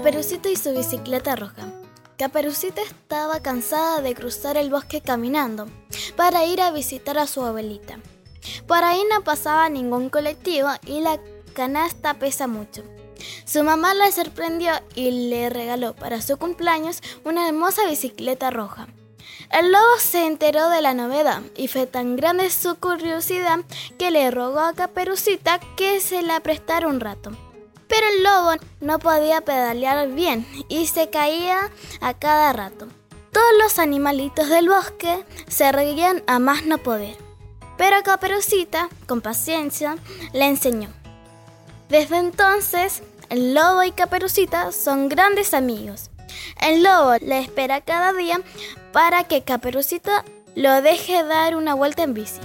bicicleta roja. Caperucita estaba cansada de cruzar el bosque caminando para ir a visitar a su abuelita. Por ahí no pasaba ningún colectivo y la canasta pesa mucho. Su mamá la sorprendió y le regaló para su cumpleaños una hermosa bicicleta roja. El lobo se enteró de la novedad y fue tan grande su curiosidad que le rogó a Caperucita que se la prestara un rato. Pero el lobo no podía pedalear bien y se caía a cada rato. Todos los animalitos del bosque se reían a más no poder. Pero Caperucita, con paciencia, le enseñó. Desde entonces, el lobo y Caperucita son grandes amigos. El lobo le espera cada día para que Caperucita lo deje dar una vuelta en bici.